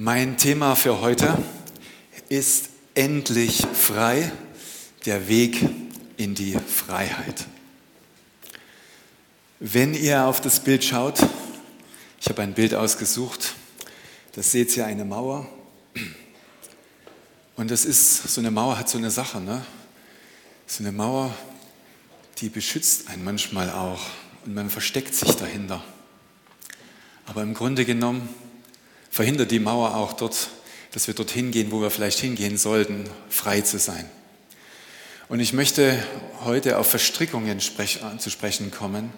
Mein Thema für heute ist endlich frei, der Weg in die Freiheit. Wenn ihr auf das Bild schaut, ich habe ein Bild ausgesucht, da seht ihr eine Mauer. Und das ist, so eine Mauer hat so eine Sache, ne? So eine Mauer, die beschützt einen manchmal auch und man versteckt sich dahinter. Aber im Grunde genommen verhindert die Mauer auch dort, dass wir dorthin gehen, wo wir vielleicht hingehen sollten, frei zu sein. Und ich möchte heute auf Verstrickungen zu sprechen kommen,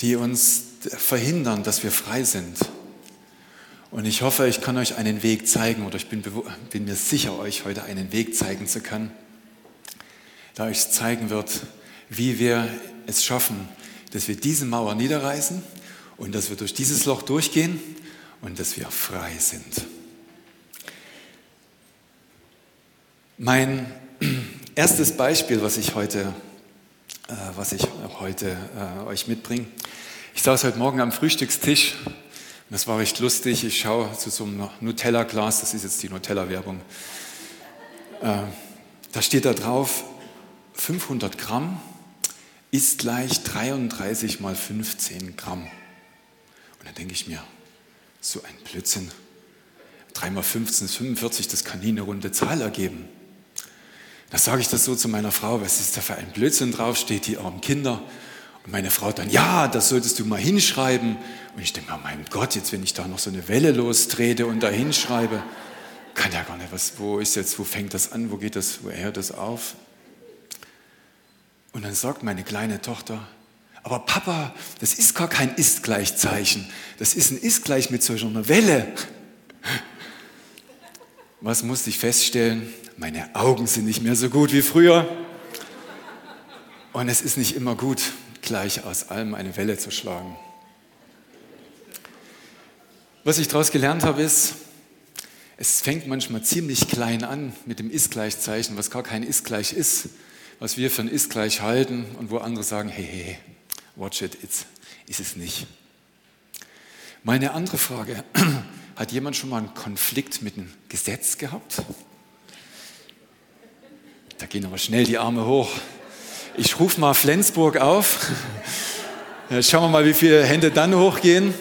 die uns verhindern, dass wir frei sind. Und ich hoffe, ich kann euch einen Weg zeigen oder ich bin, bin mir sicher, euch heute einen Weg zeigen zu können, der euch zeigen wird, wie wir es schaffen, dass wir diese Mauer niederreißen und dass wir durch dieses Loch durchgehen und dass wir frei sind. Mein erstes Beispiel, was ich heute, äh, was ich heute äh, euch mitbringe. Ich saß heute Morgen am Frühstückstisch und das war recht lustig. Ich schaue zu so einem Nutella-Glas, das ist jetzt die Nutella-Werbung. Äh, da steht da drauf, 500 Gramm ist gleich 33 mal 15 Gramm. Und dann denke ich mir, so ein Blödsinn. 3 mal 15 ist 45, das kann nie eine runde Zahl ergeben. Da sage ich das so zu meiner Frau, was ist da für ein Blödsinn draufsteht, die armen Kinder. Und meine Frau dann, ja, das solltest du mal hinschreiben. Und ich denke mir, mein Gott, jetzt wenn ich da noch so eine Welle lostrete und da hinschreibe, kann ja gar nicht, was, wo ist jetzt, wo fängt das an, wo geht das, wo hört das auf? Und dann sagt meine kleine Tochter, aber Papa, das ist gar kein Ist-Gleichzeichen. Das ist ein Ist-Gleich mit solcher einer Welle. Was musste ich feststellen? Meine Augen sind nicht mehr so gut wie früher. Und es ist nicht immer gut, gleich aus allem eine Welle zu schlagen. Was ich daraus gelernt habe, ist, es fängt manchmal ziemlich klein an mit dem Ist-Gleichzeichen, was gar kein Ist-Gleich ist, was wir für ein Ist-Gleich halten und wo andere sagen, hey, hey, watch it, it's, ist es nicht. Meine andere Frage, hat jemand schon mal einen Konflikt mit einem Gesetz gehabt? Da gehen aber schnell die Arme hoch. Ich rufe mal Flensburg auf. Schauen wir mal, wie viele Hände dann hochgehen.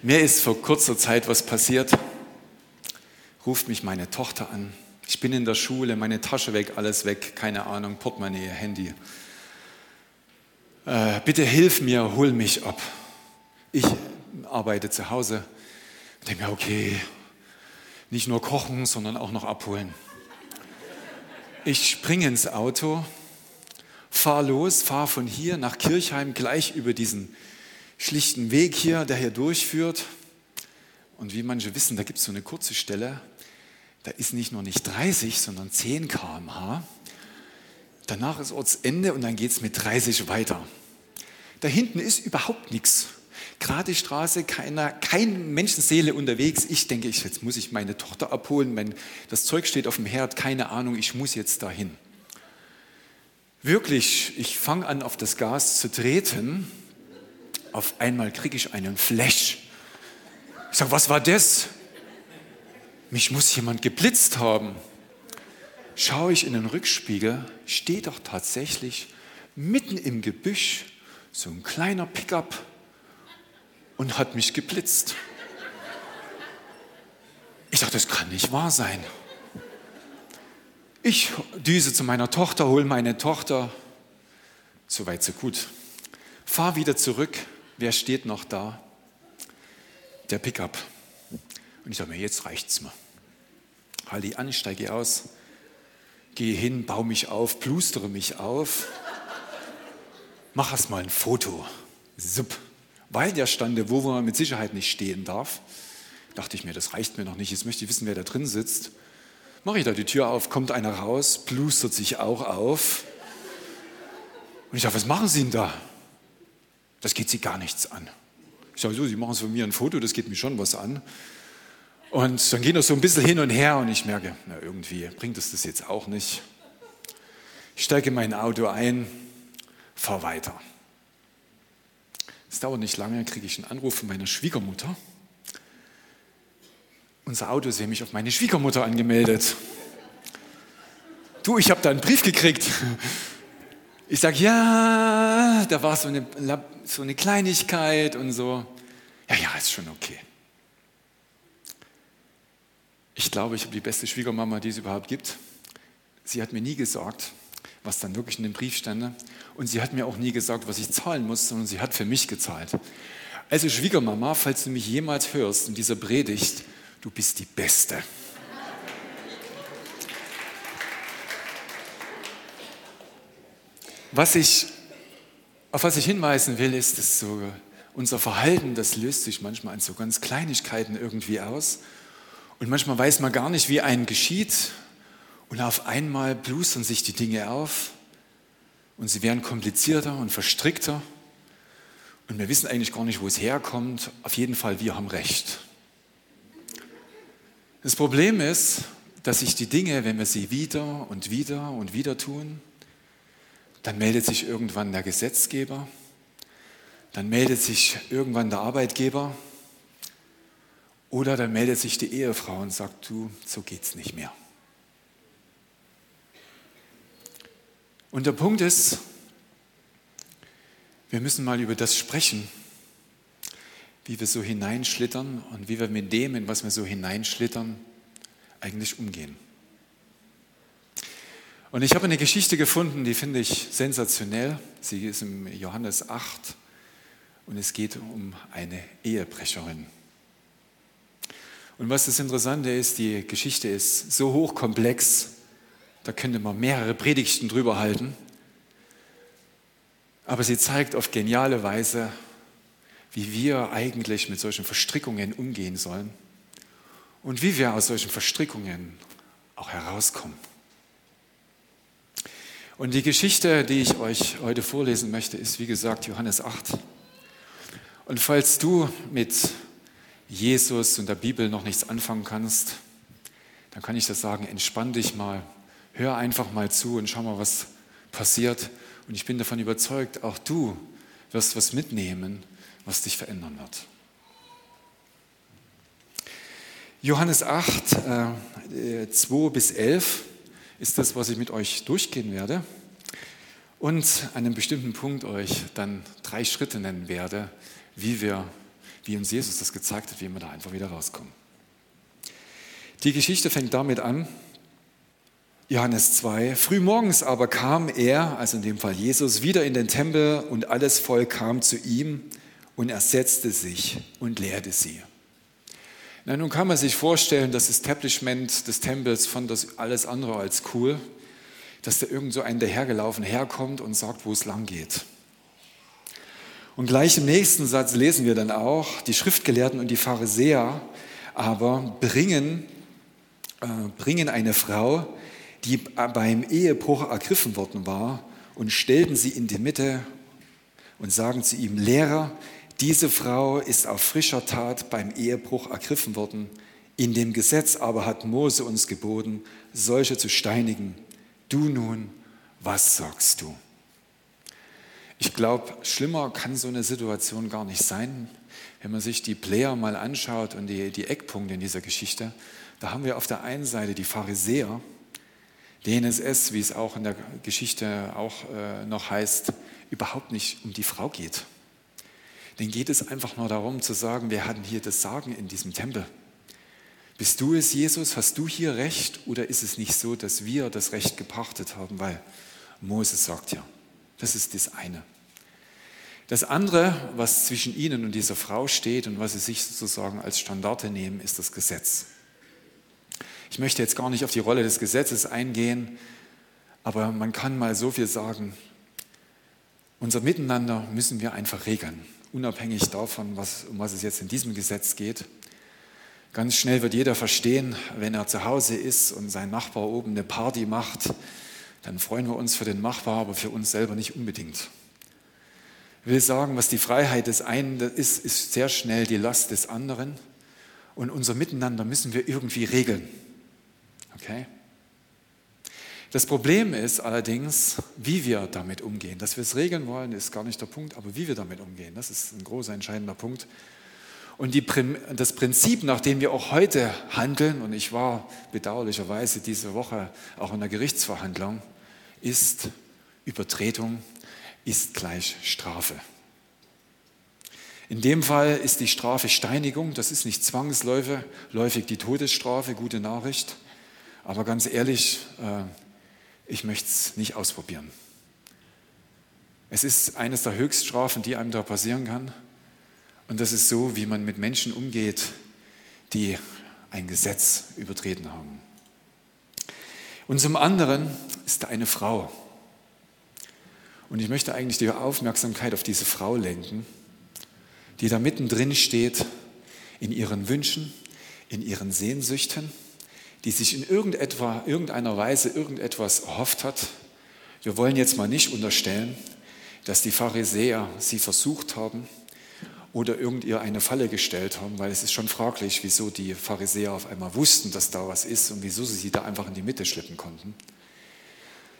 Mir ist vor kurzer Zeit was passiert. Ruft mich meine Tochter an. Ich bin in der Schule, meine Tasche weg, alles weg, keine Ahnung, Portemonnaie, Handy äh, bitte hilf mir, hol mich ab. Ich arbeite zu Hause. Denke mir, okay, nicht nur kochen, sondern auch noch abholen. Ich springe ins Auto, fahre los, fahre von hier nach Kirchheim gleich über diesen schlichten Weg hier, der hier durchführt. Und wie manche wissen, da gibt es so eine kurze Stelle, da ist nicht nur nicht 30, sondern 10 km/h. Danach ist Ortsende und dann geht es mit 30 weiter. Da hinten ist überhaupt nichts. Gerade Straße, keiner, keine Menschenseele unterwegs. Ich denke, jetzt muss ich meine Tochter abholen. Mein, das Zeug steht auf dem Herd, keine Ahnung, ich muss jetzt dahin. Wirklich, ich fange an, auf das Gas zu treten. Auf einmal kriege ich einen Flash. Ich sage, was war das? Mich muss jemand geblitzt haben schaue ich in den Rückspiegel, steht doch tatsächlich mitten im Gebüsch so ein kleiner Pickup und hat mich geblitzt. Ich dachte, das kann nicht wahr sein. Ich düse zu meiner Tochter, hole meine Tochter. So weit, so gut. Fahr wieder zurück. Wer steht noch da? Der Pickup. Und ich sage mir, jetzt reicht's mir. Halte ich an, steige aus gehe hin, baue mich auf, plustere mich auf, mach erst mal ein Foto. Sup. Weil der stande, wo man mit Sicherheit nicht stehen darf, dachte ich mir, das reicht mir noch nicht. Jetzt möchte ich wissen, wer da drin sitzt. Mache ich da die Tür auf, kommt einer raus, plustert sich auch auf. Und ich sage, was machen Sie denn da? Das geht Sie gar nichts an. Ich sage, so, Sie machen von mir ein Foto, das geht mir schon was an. Und dann gehen wir so ein bisschen hin und her und ich merke, na, irgendwie bringt es das jetzt auch nicht. Ich steige in mein Auto ein, fahre weiter. Es dauert nicht lange, kriege ich einen Anruf von meiner Schwiegermutter. unser Auto ist nämlich auf meine Schwiegermutter angemeldet. Du, ich habe da einen Brief gekriegt. Ich sage, ja, da war so eine, so eine Kleinigkeit und so. Ja, ja, ist schon okay. Ich glaube, ich habe die beste Schwiegermama, die es überhaupt gibt. Sie hat mir nie gesagt, was dann wirklich in dem Brief stand. Und sie hat mir auch nie gesagt, was ich zahlen muss, sondern sie hat für mich gezahlt. Also Schwiegermama, falls du mich jemals hörst in dieser Predigt, du bist die Beste. Was ich, auf was ich hinweisen will, ist, dass so unser Verhalten, das löst sich manchmal an so ganz Kleinigkeiten irgendwie aus. Und manchmal weiß man gar nicht, wie einem geschieht. Und auf einmal blustern sich die Dinge auf und sie werden komplizierter und verstrickter. Und wir wissen eigentlich gar nicht, wo es herkommt. Auf jeden Fall, wir haben recht. Das Problem ist, dass sich die Dinge, wenn wir sie wieder und wieder und wieder tun, dann meldet sich irgendwann der Gesetzgeber, dann meldet sich irgendwann der Arbeitgeber oder dann meldet sich die Ehefrau und sagt, du, so geht's nicht mehr. Und der Punkt ist, wir müssen mal über das sprechen, wie wir so hineinschlittern und wie wir mit dem, in was wir so hineinschlittern, eigentlich umgehen. Und ich habe eine Geschichte gefunden, die finde ich sensationell. Sie ist im Johannes 8 und es geht um eine Ehebrecherin. Und was das Interessante ist, die Geschichte ist so hochkomplex, da könnte man mehrere Predigten drüber halten. Aber sie zeigt auf geniale Weise, wie wir eigentlich mit solchen Verstrickungen umgehen sollen und wie wir aus solchen Verstrickungen auch herauskommen. Und die Geschichte, die ich euch heute vorlesen möchte, ist wie gesagt Johannes 8. Und falls du mit Jesus und der Bibel noch nichts anfangen kannst, dann kann ich das sagen, entspann dich mal, hör einfach mal zu und schau mal, was passiert. Und ich bin davon überzeugt, auch du wirst was mitnehmen, was dich verändern wird. Johannes 8, äh, 2 bis 11 ist das, was ich mit euch durchgehen werde. Und an einem bestimmten Punkt euch dann drei Schritte nennen werde, wie wir wie uns Jesus das gezeigt hat, wie wir da einfach wieder rauskommen. Die Geschichte fängt damit an, Johannes 2, frühmorgens aber kam er, also in dem Fall Jesus, wieder in den Tempel und alles Volk kam zu ihm und er setzte sich und lehrte sie. Na, nun kann man sich vorstellen, das Establishment des Tempels fand das alles andere als cool, dass da irgend so ein dahergelaufen herkommt und sagt, wo es lang geht. Und gleich im nächsten Satz lesen wir dann auch, die Schriftgelehrten und die Pharisäer aber bringen, äh, bringen eine Frau, die beim Ehebruch ergriffen worden war, und stellten sie in die Mitte und sagen zu ihm, Lehrer, diese Frau ist auf frischer Tat beim Ehebruch ergriffen worden. In dem Gesetz aber hat Mose uns geboten, solche zu steinigen. Du nun, was sagst du? Ich glaube, schlimmer kann so eine Situation gar nicht sein. Wenn man sich die Player mal anschaut und die, die Eckpunkte in dieser Geschichte, da haben wir auf der einen Seite die Pharisäer, denen es ist, wie es auch in der Geschichte auch äh, noch heißt, überhaupt nicht um die Frau geht. Denen geht es einfach nur darum zu sagen, wir hatten hier das Sagen in diesem Tempel. Bist du es, Jesus? Hast du hier Recht? Oder ist es nicht so, dass wir das Recht gepachtet haben? Weil Moses sagt ja, das ist das eine. Das andere, was zwischen ihnen und dieser Frau steht und was sie sich sozusagen als Standarte nehmen, ist das Gesetz. Ich möchte jetzt gar nicht auf die Rolle des Gesetzes eingehen, aber man kann mal so viel sagen. Unser Miteinander müssen wir einfach regeln, unabhängig davon, was, um was es jetzt in diesem Gesetz geht. Ganz schnell wird jeder verstehen, wenn er zu Hause ist und sein Nachbar oben eine Party macht, dann freuen wir uns für den Nachbar, aber für uns selber nicht unbedingt. Will sagen, was die Freiheit des einen ist, ist sehr schnell die Last des anderen. Und unser Miteinander müssen wir irgendwie regeln. Okay? Das Problem ist allerdings, wie wir damit umgehen. Dass wir es regeln wollen, ist gar nicht der Punkt, aber wie wir damit umgehen, das ist ein großer entscheidender Punkt. Und die, das Prinzip, nach dem wir auch heute handeln, und ich war bedauerlicherweise diese Woche auch in der Gerichtsverhandlung, ist Übertretung ist gleich Strafe. In dem Fall ist die Strafe Steinigung, das ist nicht zwangsläufig die Todesstrafe, gute Nachricht. Aber ganz ehrlich, äh, ich möchte es nicht ausprobieren. Es ist eines der Höchststrafen, die einem da passieren kann. Und das ist so, wie man mit Menschen umgeht, die ein Gesetz übertreten haben. Und zum anderen ist da eine Frau. Und ich möchte eigentlich die Aufmerksamkeit auf diese Frau lenken, die da mittendrin steht in ihren Wünschen, in ihren Sehnsüchten, die sich in irgendeiner Weise irgendetwas erhofft hat. Wir wollen jetzt mal nicht unterstellen, dass die Pharisäer sie versucht haben oder irgend eine Falle gestellt haben, weil es ist schon fraglich, wieso die Pharisäer auf einmal wussten, dass da was ist und wieso sie sie da einfach in die Mitte schleppen konnten.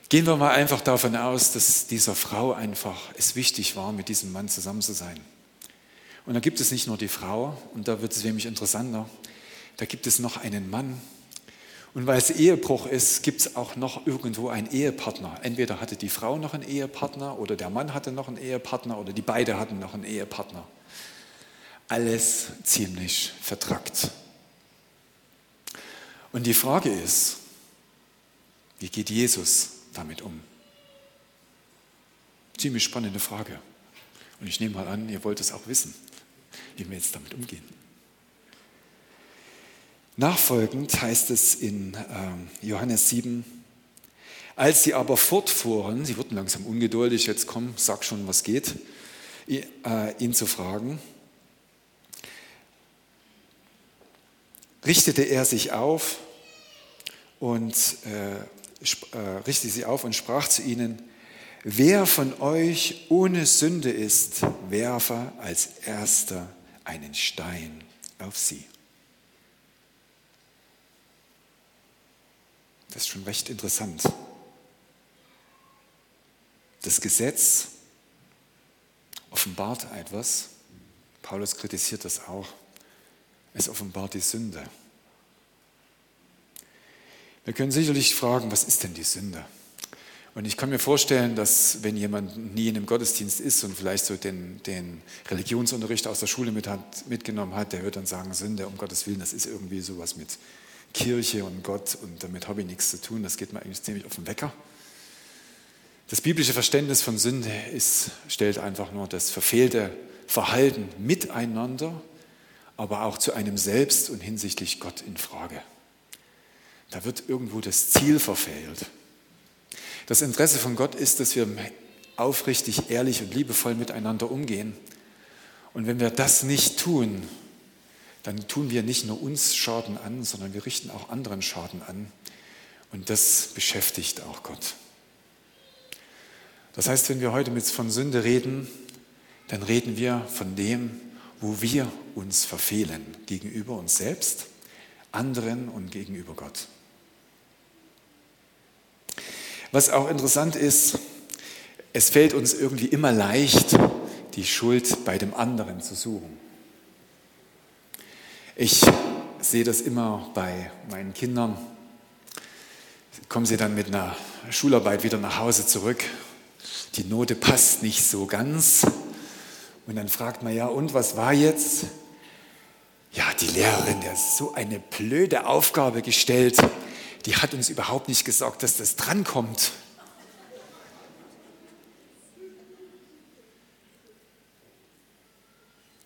Gehen wir mal einfach davon aus, dass dieser Frau einfach es wichtig war, mit diesem Mann zusammen zu sein. Und da gibt es nicht nur die Frau, und da wird es nämlich interessanter, da gibt es noch einen Mann. Und weil es Ehebruch ist, gibt es auch noch irgendwo einen Ehepartner. Entweder hatte die Frau noch einen Ehepartner oder der Mann hatte noch einen Ehepartner oder die beide hatten noch einen Ehepartner. Alles ziemlich vertrackt. Und die Frage ist, wie geht Jesus damit um? Ziemlich spannende Frage. Und ich nehme mal an, ihr wollt es auch wissen wie wir jetzt damit umgehen. Nachfolgend heißt es in ähm, Johannes 7, als sie aber fortfuhren, sie wurden langsam ungeduldig, jetzt komm, sag schon, was geht, äh, ihn zu fragen, richtete er sich auf und äh, richtete sie auf und sprach zu ihnen, wer von euch ohne Sünde ist, werfe als erster einen Stein auf sie. Das ist schon recht interessant. Das Gesetz offenbart etwas. Paulus kritisiert das auch. Es offenbart die Sünde. Wir können sicherlich fragen, was ist denn die Sünde? Und ich kann mir vorstellen, dass wenn jemand nie in einem Gottesdienst ist und vielleicht so den, den Religionsunterricht aus der Schule mit hat, mitgenommen hat, der wird dann sagen, Sünde, um Gottes Willen, das ist irgendwie sowas mit Kirche und Gott und damit habe ich nichts zu tun. Das geht mir eigentlich ziemlich auf den Wecker. Das biblische Verständnis von Sünde ist, stellt einfach nur das verfehlte Verhalten miteinander, aber auch zu einem selbst und hinsichtlich Gott in Frage. Da wird irgendwo das Ziel verfehlt. Das Interesse von Gott ist, dass wir aufrichtig, ehrlich und liebevoll miteinander umgehen. Und wenn wir das nicht tun, dann tun wir nicht nur uns Schaden an, sondern wir richten auch anderen Schaden an. Und das beschäftigt auch Gott. Das heißt, wenn wir heute mit von Sünde reden, dann reden wir von dem, wo wir uns verfehlen gegenüber uns selbst, anderen und gegenüber Gott. Was auch interessant ist, es fällt uns irgendwie immer leicht, die Schuld bei dem anderen zu suchen. Ich sehe das immer bei meinen Kindern. Kommen sie dann mit einer Schularbeit wieder nach Hause zurück. Die Note passt nicht so ganz. Und dann fragt man ja, und was war jetzt? Ja, die Lehrerin, der ist so eine blöde Aufgabe gestellt die hat uns überhaupt nicht gesagt, dass das drankommt.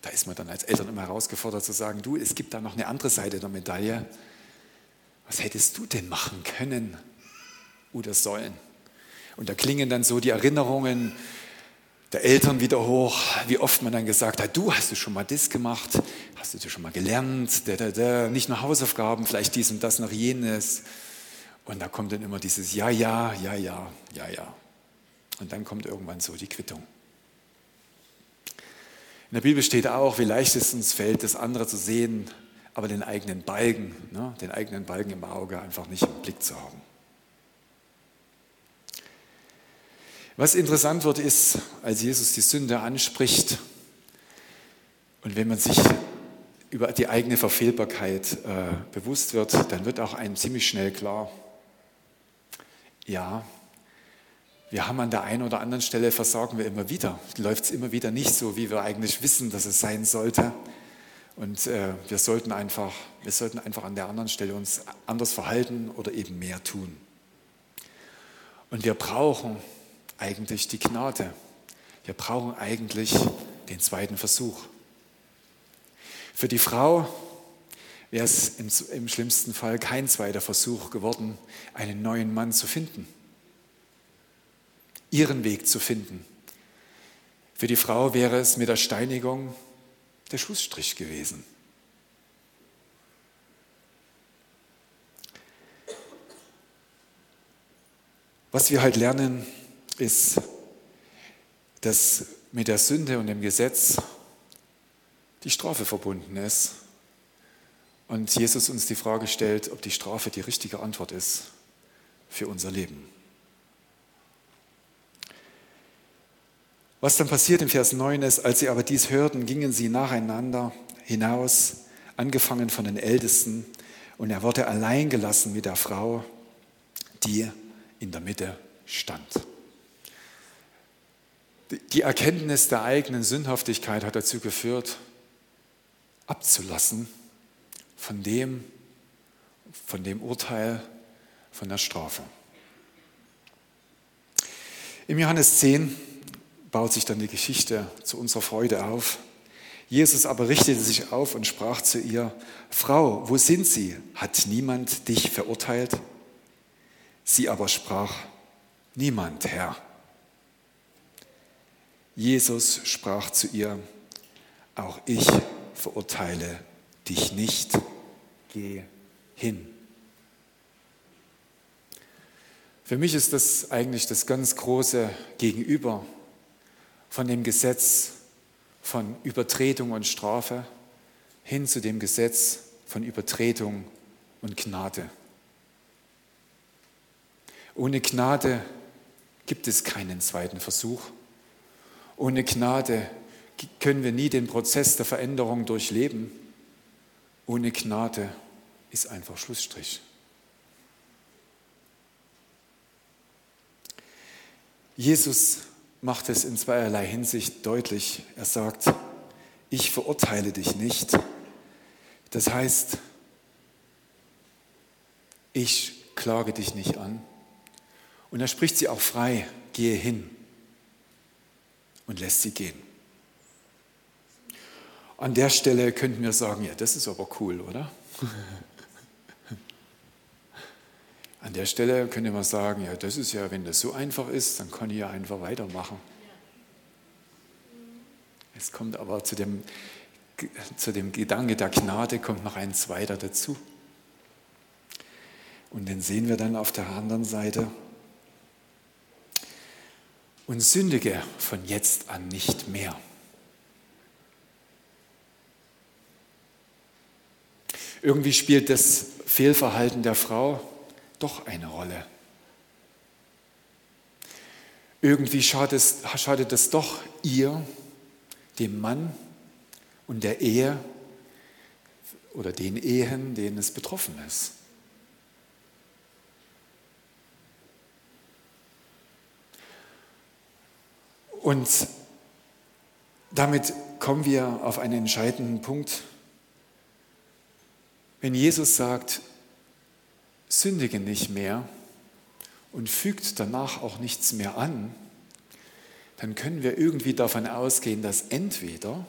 Da ist man dann als Eltern immer herausgefordert zu sagen, du, es gibt da noch eine andere Seite der Medaille. Was hättest du denn machen können oder sollen? Und da klingen dann so die Erinnerungen der Eltern wieder hoch, wie oft man dann gesagt hat, du hast du schon mal das gemacht, hast du das schon mal gelernt, da, da, da. nicht nur Hausaufgaben, vielleicht dies und das, noch jenes. Und da kommt dann immer dieses Ja, ja, ja, ja, ja, ja. Und dann kommt irgendwann so die Quittung. In der Bibel steht auch, wie leicht es uns fällt, das andere zu sehen, aber den eigenen Balken, ne, den eigenen Balken im Auge einfach nicht im Blick zu haben. Was interessant wird, ist, als Jesus die Sünde anspricht und wenn man sich über die eigene Verfehlbarkeit äh, bewusst wird, dann wird auch einem ziemlich schnell klar, ja, wir haben an der einen oder anderen Stelle versorgen wir immer wieder. Läuft es immer wieder nicht so, wie wir eigentlich wissen, dass es sein sollte. Und äh, wir, sollten einfach, wir sollten einfach an der anderen Stelle uns anders verhalten oder eben mehr tun. Und wir brauchen eigentlich die Gnade. Wir brauchen eigentlich den zweiten Versuch. Für die Frau wäre es im, im schlimmsten Fall kein zweiter Versuch geworden, einen neuen Mann zu finden, ihren Weg zu finden. Für die Frau wäre es mit der Steinigung der Schlussstrich gewesen. Was wir halt lernen, ist, dass mit der Sünde und dem Gesetz die Strafe verbunden ist. Und Jesus uns die Frage stellt, ob die Strafe die richtige Antwort ist für unser Leben. Was dann passiert im Vers 9 ist, als sie aber dies hörten, gingen sie nacheinander hinaus, angefangen von den Ältesten, und er wurde allein gelassen mit der Frau, die in der Mitte stand. Die Erkenntnis der eigenen Sündhaftigkeit hat dazu geführt, abzulassen von dem, von dem Urteil, von der Strafe. Im Johannes 10 baut sich dann die Geschichte zu unserer Freude auf. Jesus aber richtete sich auf und sprach zu ihr, Frau, wo sind sie? Hat niemand dich verurteilt? Sie aber sprach, niemand, Herr. Jesus sprach zu ihr, auch ich verurteile dich nicht, geh hin. Für mich ist das eigentlich das ganz große Gegenüber von dem Gesetz von Übertretung und Strafe hin zu dem Gesetz von Übertretung und Gnade. Ohne Gnade gibt es keinen zweiten Versuch. Ohne Gnade können wir nie den Prozess der Veränderung durchleben. Ohne Gnade ist einfach Schlussstrich. Jesus macht es in zweierlei Hinsicht deutlich. Er sagt, ich verurteile dich nicht. Das heißt, ich klage dich nicht an. Und er spricht sie auch frei, gehe hin und lässt sie gehen. An der Stelle könnten wir sagen, ja, das ist aber cool, oder? An der Stelle könnte man sagen, ja, das ist ja, wenn das so einfach ist, dann kann ich ja einfach weitermachen. Es kommt aber zu dem, zu dem Gedanke der Gnade kommt noch ein zweiter dazu. Und den sehen wir dann auf der anderen Seite. Und sündige von jetzt an nicht mehr. Irgendwie spielt das Fehlverhalten der Frau doch eine Rolle. Irgendwie schadet es, schadet es doch ihr, dem Mann und der Ehe oder den Ehen, denen es betroffen ist. Und damit kommen wir auf einen entscheidenden Punkt. Wenn Jesus sagt, sündige nicht mehr und fügt danach auch nichts mehr an, dann können wir irgendwie davon ausgehen, dass entweder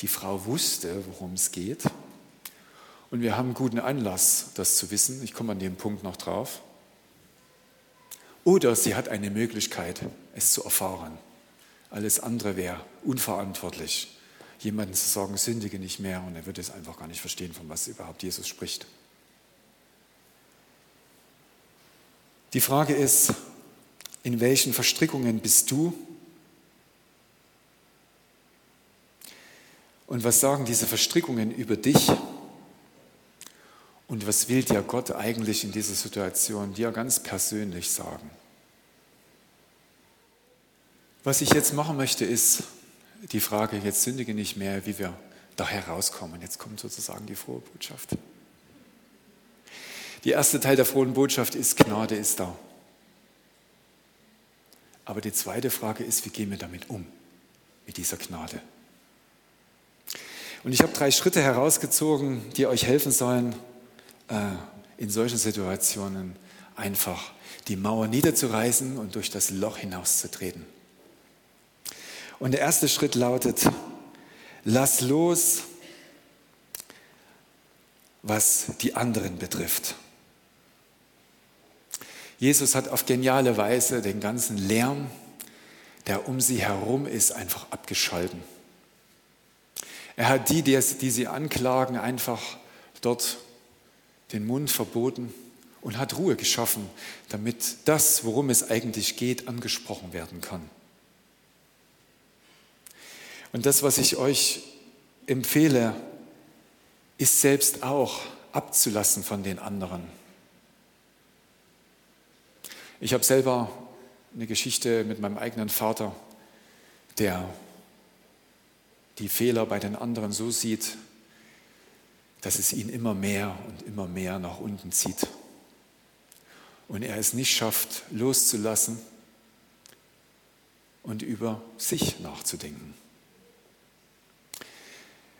die Frau wusste, worum es geht, und wir haben guten Anlass, das zu wissen, ich komme an dem Punkt noch drauf, oder sie hat eine Möglichkeit, es zu erfahren. Alles andere wäre unverantwortlich, jemandem zu sagen, sündige nicht mehr, und er würde es einfach gar nicht verstehen, von was überhaupt Jesus spricht. Die Frage ist, in welchen Verstrickungen bist du? Und was sagen diese Verstrickungen über dich? Und was will dir Gott eigentlich in dieser Situation dir ganz persönlich sagen? Was ich jetzt machen möchte, ist die Frage, jetzt sündige nicht mehr, wie wir da herauskommen. Jetzt kommt sozusagen die frohe Botschaft. Die erste Teil der frohen Botschaft ist, Gnade ist da. Aber die zweite Frage ist, wie gehen wir damit um, mit dieser Gnade? Und ich habe drei Schritte herausgezogen, die euch helfen sollen, äh, in solchen Situationen einfach die Mauer niederzureißen und durch das Loch hinauszutreten. Und der erste Schritt lautet, lass los, was die anderen betrifft. Jesus hat auf geniale Weise den ganzen Lärm, der um sie herum ist, einfach abgeschalten. Er hat die, die, sie anklagen, einfach dort den Mund verboten und hat Ruhe geschaffen, damit das, worum es eigentlich geht, angesprochen werden kann. Und das, was ich euch empfehle, ist selbst auch abzulassen von den anderen. Ich habe selber eine Geschichte mit meinem eigenen Vater, der die Fehler bei den anderen so sieht, dass es ihn immer mehr und immer mehr nach unten zieht. Und er es nicht schafft, loszulassen und über sich nachzudenken.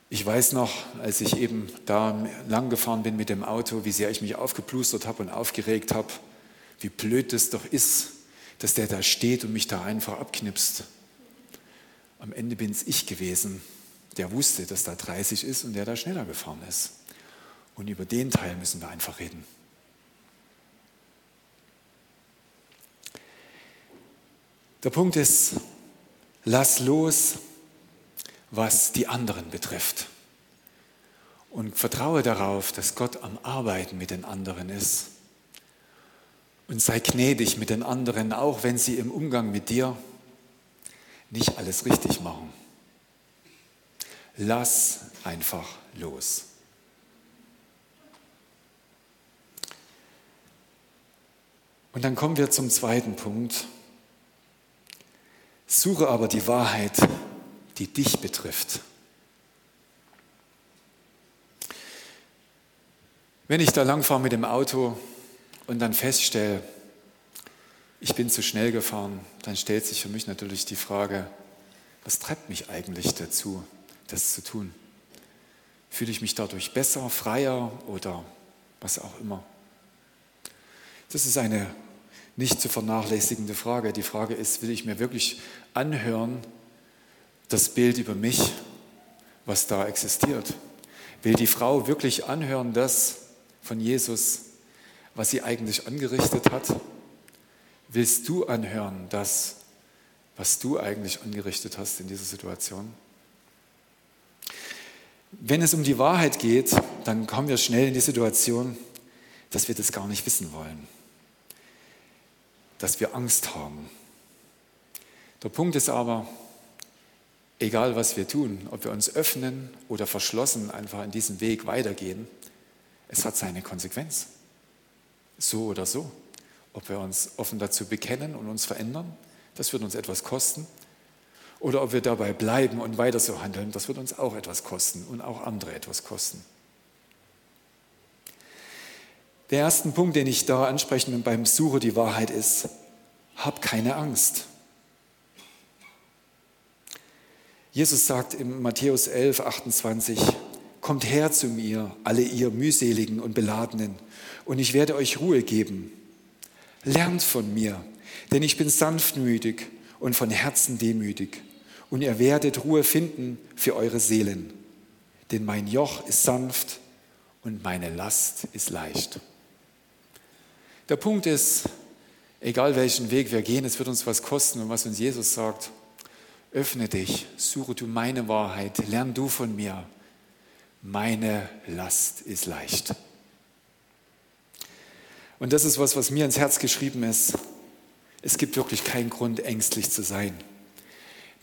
Ich weiß noch, als ich eben da lang gefahren bin mit dem Auto, wie sehr ich mich aufgeplustert habe und aufgeregt habe, wie blöd es doch ist, dass der da steht und mich da einfach abknipst. Am Ende bin es ich gewesen, der wusste, dass da 30 ist und der da schneller gefahren ist. Und über den Teil müssen wir einfach reden. Der Punkt ist, lass los, was die anderen betrifft. Und vertraue darauf, dass Gott am Arbeiten mit den anderen ist. Und sei gnädig mit den anderen, auch wenn sie im Umgang mit dir nicht alles richtig machen. Lass einfach los. Und dann kommen wir zum zweiten Punkt. Suche aber die Wahrheit, die dich betrifft. Wenn ich da langfahre mit dem Auto und dann feststelle, ich bin zu schnell gefahren, dann stellt sich für mich natürlich die Frage, was treibt mich eigentlich dazu, das zu tun? Fühle ich mich dadurch besser, freier oder was auch immer? Das ist eine nicht zu vernachlässigende Frage. Die Frage ist, will ich mir wirklich anhören, das Bild über mich, was da existiert? Will die Frau wirklich anhören, das von Jesus, was sie eigentlich angerichtet hat? Willst du anhören, das, was du eigentlich angerichtet hast in dieser Situation? Wenn es um die Wahrheit geht, dann kommen wir schnell in die Situation, dass wir das gar nicht wissen wollen, dass wir Angst haben. Der Punkt ist aber, egal was wir tun, ob wir uns öffnen oder verschlossen einfach in diesem Weg weitergehen, es hat seine Konsequenz. So oder so. Ob wir uns offen dazu bekennen und uns verändern, das wird uns etwas kosten. Oder ob wir dabei bleiben und weiter so handeln, das wird uns auch etwas kosten und auch andere etwas kosten. Der erste Punkt, den ich da ansprechen will beim Suche die Wahrheit ist, hab keine Angst. Jesus sagt in Matthäus 11, 28, Kommt her zu mir, alle ihr mühseligen und beladenen, und ich werde euch Ruhe geben. Lernt von mir, denn ich bin sanftmütig und von Herzen demütig und ihr werdet Ruhe finden für eure Seelen. Denn mein Joch ist sanft und meine Last ist leicht. Der Punkt ist, egal welchen Weg wir gehen, es wird uns was kosten und was uns Jesus sagt, öffne dich, suche du meine Wahrheit, lern du von mir. Meine Last ist leicht. Und das ist was, was mir ins Herz geschrieben ist. Es gibt wirklich keinen Grund, ängstlich zu sein.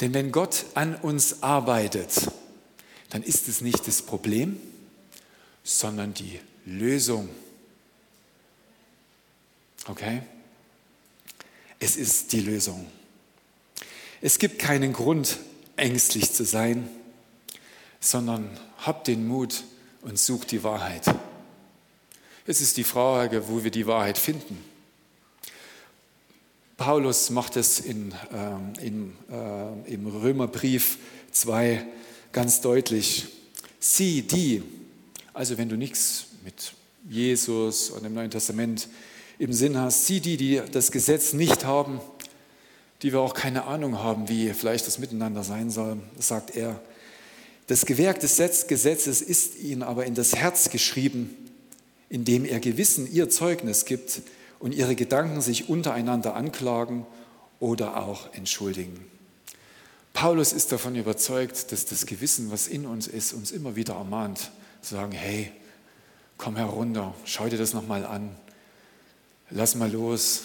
Denn wenn Gott an uns arbeitet, dann ist es nicht das Problem, sondern die Lösung. Okay? Es ist die Lösung. Es gibt keinen Grund, ängstlich zu sein, sondern habt den Mut und sucht die Wahrheit. Es ist die Frage, wo wir die Wahrheit finden. Paulus macht es in, äh, in, äh, im Römerbrief 2 ganz deutlich. Sie, die, also wenn du nichts mit Jesus und im Neuen Testament im Sinn hast, sie, die, die das Gesetz nicht haben, die wir auch keine Ahnung haben, wie vielleicht das Miteinander sein soll, sagt er. Das Gewerk des Gesetzes ist ihnen aber in das Herz geschrieben, indem er Gewissen ihr Zeugnis gibt und ihre Gedanken sich untereinander anklagen oder auch entschuldigen. Paulus ist davon überzeugt, dass das Gewissen, was in uns ist, uns immer wieder ermahnt, zu sagen, hey, komm herunter, schau dir das nochmal an, lass mal los,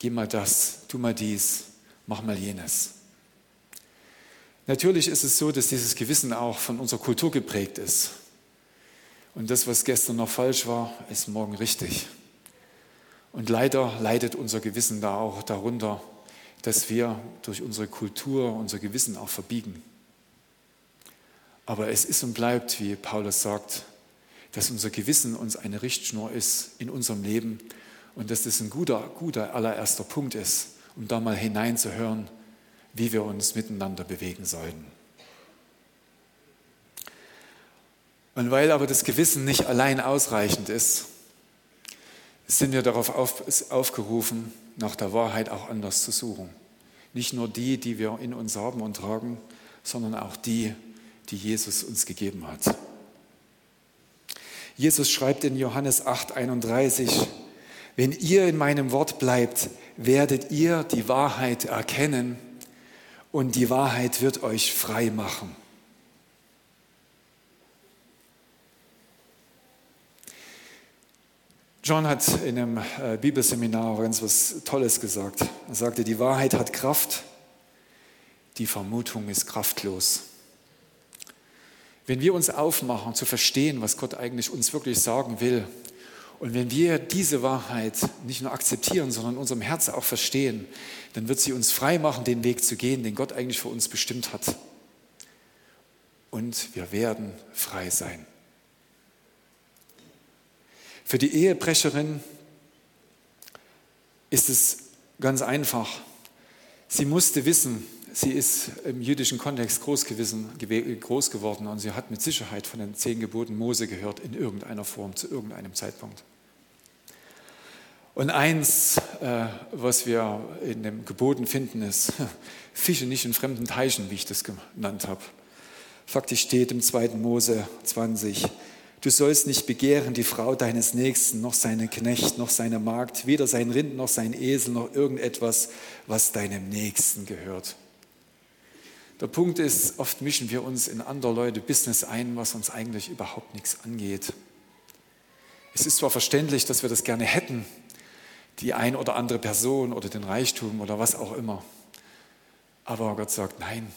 geh mal das, tu mal dies, mach mal jenes. Natürlich ist es so, dass dieses Gewissen auch von unserer Kultur geprägt ist. Und das, was gestern noch falsch war, ist morgen richtig. Und leider leidet unser Gewissen da auch darunter, dass wir durch unsere Kultur unser Gewissen auch verbiegen. Aber es ist und bleibt, wie Paulus sagt, dass unser Gewissen uns eine Richtschnur ist in unserem Leben und dass das ein guter, guter allererster Punkt ist, um da mal hineinzuhören, wie wir uns miteinander bewegen sollten. Und weil aber das Gewissen nicht allein ausreichend ist, sind wir darauf auf, aufgerufen, nach der Wahrheit auch anders zu suchen. Nicht nur die, die wir in uns haben und tragen, sondern auch die, die Jesus uns gegeben hat. Jesus schreibt in Johannes 8, 31, wenn ihr in meinem Wort bleibt, werdet ihr die Wahrheit erkennen und die Wahrheit wird euch frei machen. John hat in einem äh, Bibelseminar ganz was Tolles gesagt. Er sagte, die Wahrheit hat Kraft, die Vermutung ist kraftlos. Wenn wir uns aufmachen zu verstehen, was Gott eigentlich uns wirklich sagen will, und wenn wir diese Wahrheit nicht nur akzeptieren, sondern in unserem Herzen auch verstehen, dann wird sie uns frei machen, den Weg zu gehen, den Gott eigentlich für uns bestimmt hat. Und wir werden frei sein. Für die Ehebrecherin ist es ganz einfach. Sie musste wissen, sie ist im jüdischen Kontext groß, gewesen, groß geworden und sie hat mit Sicherheit von den zehn Geboten Mose gehört in irgendeiner Form zu irgendeinem Zeitpunkt. Und eins, äh, was wir in den Geboten finden, ist, Fische nicht in fremden Teichen, wie ich das genannt habe. Faktisch steht im 2. Mose 20, du sollst nicht begehren die Frau deines Nächsten, noch seinen Knecht, noch seine Magd, weder sein Rind, noch sein Esel, noch irgendetwas, was deinem Nächsten gehört. Der Punkt ist, oft mischen wir uns in andere Leute Business ein, was uns eigentlich überhaupt nichts angeht. Es ist zwar verständlich, dass wir das gerne hätten, die ein oder andere Person oder den Reichtum oder was auch immer. Aber Gott sagt, nein,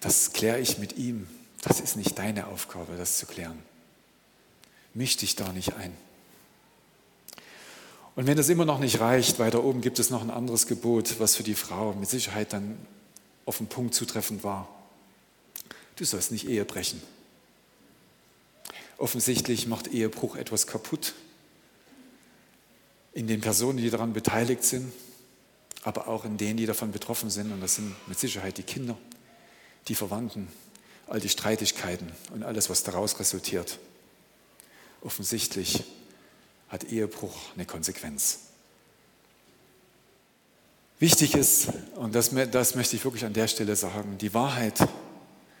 das kläre ich mit ihm. Das ist nicht deine Aufgabe, das zu klären. Misch dich da nicht ein. Und wenn das immer noch nicht reicht, weiter oben gibt es noch ein anderes Gebot, was für die Frau mit Sicherheit dann auf den Punkt zutreffend war. Du sollst nicht Ehe brechen. Offensichtlich macht Ehebruch etwas kaputt in den Personen, die daran beteiligt sind, aber auch in denen, die davon betroffen sind. Und das sind mit Sicherheit die Kinder, die Verwandten, all die Streitigkeiten und alles, was daraus resultiert. Offensichtlich hat Ehebruch eine Konsequenz. Wichtig ist, und das, das möchte ich wirklich an der Stelle sagen, die Wahrheit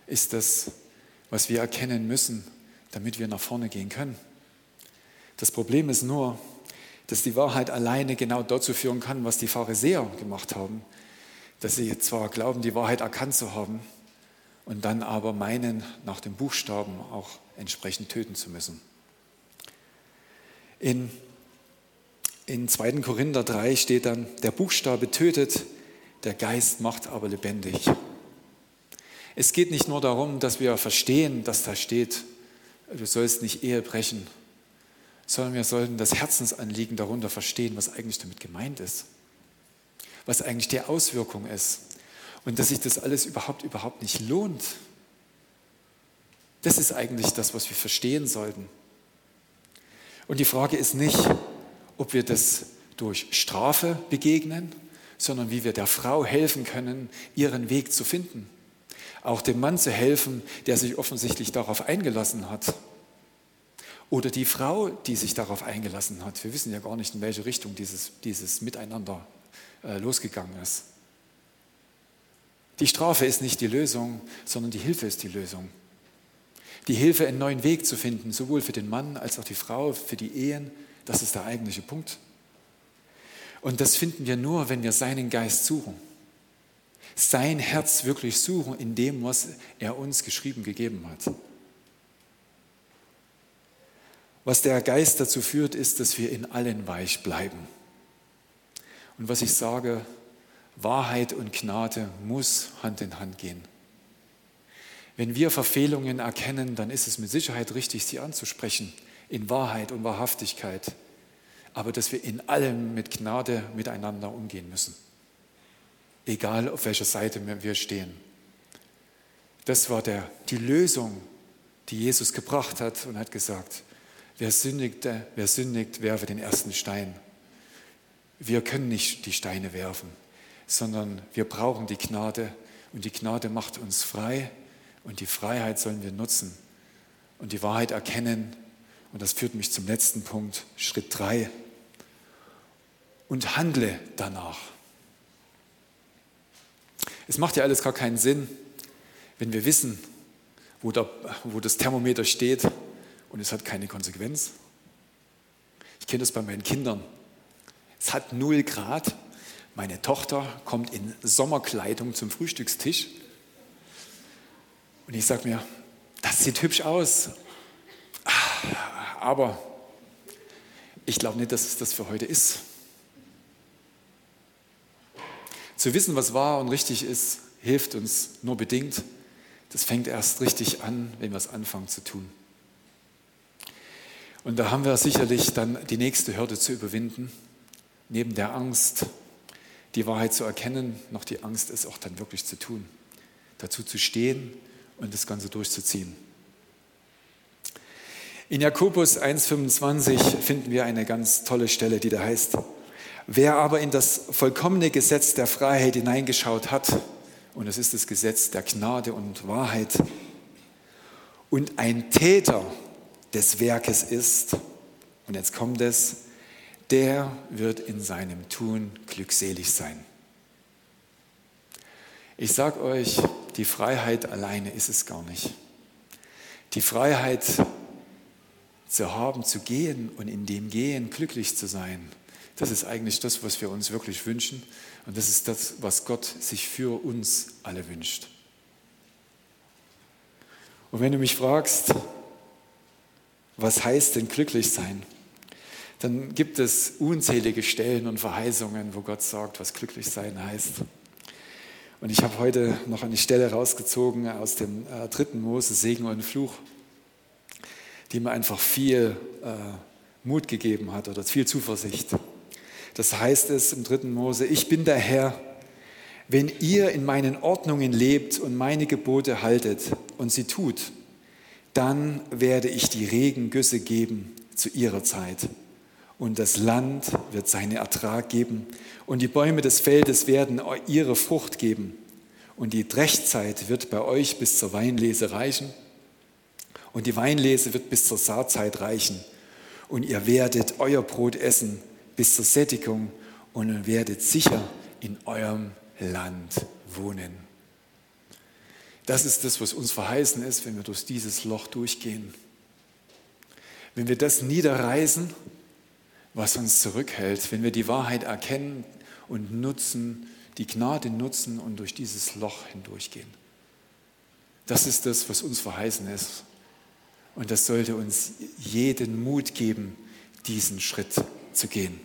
ist das, was wir erkennen müssen, damit wir nach vorne gehen können. Das Problem ist nur, dass die Wahrheit alleine genau dazu führen kann, was die Pharisäer gemacht haben. Dass sie zwar glauben, die Wahrheit erkannt zu haben und dann aber meinen, nach dem Buchstaben auch entsprechend töten zu müssen. In, in 2. Korinther 3 steht dann, der Buchstabe tötet, der Geist macht aber lebendig. Es geht nicht nur darum, dass wir verstehen, dass da steht, du sollst nicht Ehe brechen, sondern wir sollten das Herzensanliegen darunter verstehen, was eigentlich damit gemeint ist, was eigentlich die Auswirkung ist und dass sich das alles überhaupt, überhaupt nicht lohnt, Das ist eigentlich das, was wir verstehen sollten. Und die Frage ist nicht, ob wir das durch Strafe begegnen, sondern wie wir der Frau helfen können, ihren Weg zu finden. Auch dem Mann zu helfen, der sich offensichtlich darauf eingelassen hat. Oder die Frau, die sich darauf eingelassen hat. Wir wissen ja gar nicht, in welche Richtung dieses, dieses Miteinander äh, losgegangen ist. Die Strafe ist nicht die Lösung, sondern die Hilfe ist die Lösung. Die Hilfe, einen neuen Weg zu finden, sowohl für den Mann als auch die Frau, für die Ehen, das ist der eigentliche Punkt. Und das finden wir nur, wenn wir seinen Geist suchen. Sein Herz wirklich suchen in dem, was er uns geschrieben gegeben hat. Was der Geist dazu führt, ist, dass wir in allen weich bleiben. Und was ich sage, Wahrheit und Gnade muss Hand in Hand gehen. Wenn wir Verfehlungen erkennen, dann ist es mit Sicherheit richtig, sie anzusprechen, in Wahrheit und Wahrhaftigkeit, aber dass wir in allem mit Gnade miteinander umgehen müssen, egal auf welcher Seite wir stehen. Das war der, die Lösung, die Jesus gebracht hat und hat gesagt, wer sündigte, wer sündigt, werfe den ersten Stein. Wir können nicht die Steine werfen sondern wir brauchen die Gnade und die Gnade macht uns frei und die Freiheit sollen wir nutzen und die Wahrheit erkennen. Und das führt mich zum letzten Punkt, Schritt drei. Und handle danach. Es macht ja alles gar keinen Sinn, wenn wir wissen, wo, der, wo das Thermometer steht und es hat keine Konsequenz. Ich kenne das bei meinen Kindern. Es hat null Grad meine Tochter kommt in Sommerkleidung zum Frühstückstisch und ich sage mir, das sieht hübsch aus, ah, aber ich glaube nicht, dass es das für heute ist. Zu wissen, was wahr und richtig ist, hilft uns nur bedingt. Das fängt erst richtig an, wenn wir es anfangen zu tun. Und da haben wir sicherlich dann die nächste Hürde zu überwinden, neben der Angst, die Wahrheit zu erkennen, noch die Angst, es auch dann wirklich zu tun, dazu zu stehen und das Ganze durchzuziehen. In Jakobus 1.25 finden wir eine ganz tolle Stelle, die da heißt, wer aber in das vollkommene Gesetz der Freiheit hineingeschaut hat, und es ist das Gesetz der Gnade und Wahrheit, und ein Täter des Werkes ist, und jetzt kommt es, der wird in seinem Tun glückselig sein. Ich sage euch, die Freiheit alleine ist es gar nicht. Die Freiheit zu haben, zu gehen und in dem Gehen glücklich zu sein, das ist eigentlich das, was wir uns wirklich wünschen. Und das ist das, was Gott sich für uns alle wünscht. Und wenn du mich fragst, was heißt denn glücklich sein? dann gibt es unzählige Stellen und Verheißungen, wo Gott sagt, was glücklich sein heißt. Und ich habe heute noch eine Stelle rausgezogen aus dem äh, dritten Mose, Segen und Fluch, die mir einfach viel äh, Mut gegeben hat oder viel Zuversicht. Das heißt es im dritten Mose, ich bin der Herr, wenn ihr in meinen Ordnungen lebt und meine Gebote haltet und sie tut, dann werde ich die Regengüsse geben zu ihrer Zeit. Und das Land wird seinen Ertrag geben. Und die Bäume des Feldes werden ihre Frucht geben. Und die Drechtzeit wird bei euch bis zur Weinlese reichen. Und die Weinlese wird bis zur Saatzeit reichen. Und ihr werdet euer Brot essen bis zur Sättigung und ihr werdet sicher in eurem Land wohnen. Das ist das, was uns verheißen ist, wenn wir durch dieses Loch durchgehen. Wenn wir das niederreißen, was uns zurückhält, wenn wir die Wahrheit erkennen und nutzen, die Gnade nutzen und durch dieses Loch hindurchgehen. Das ist das, was uns verheißen ist. Und das sollte uns jeden Mut geben, diesen Schritt zu gehen.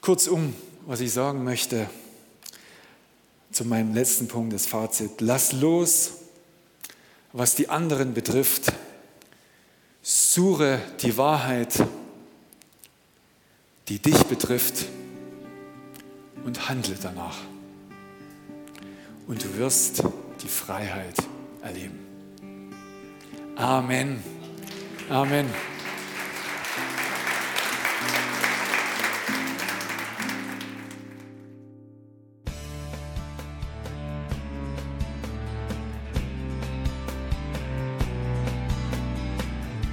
Kurzum, was ich sagen möchte zu meinem letzten Punkt, das Fazit. Lass los, was die anderen betrifft Suche die Wahrheit, die dich betrifft und handle danach. Und du wirst die Freiheit erleben. Amen. Amen.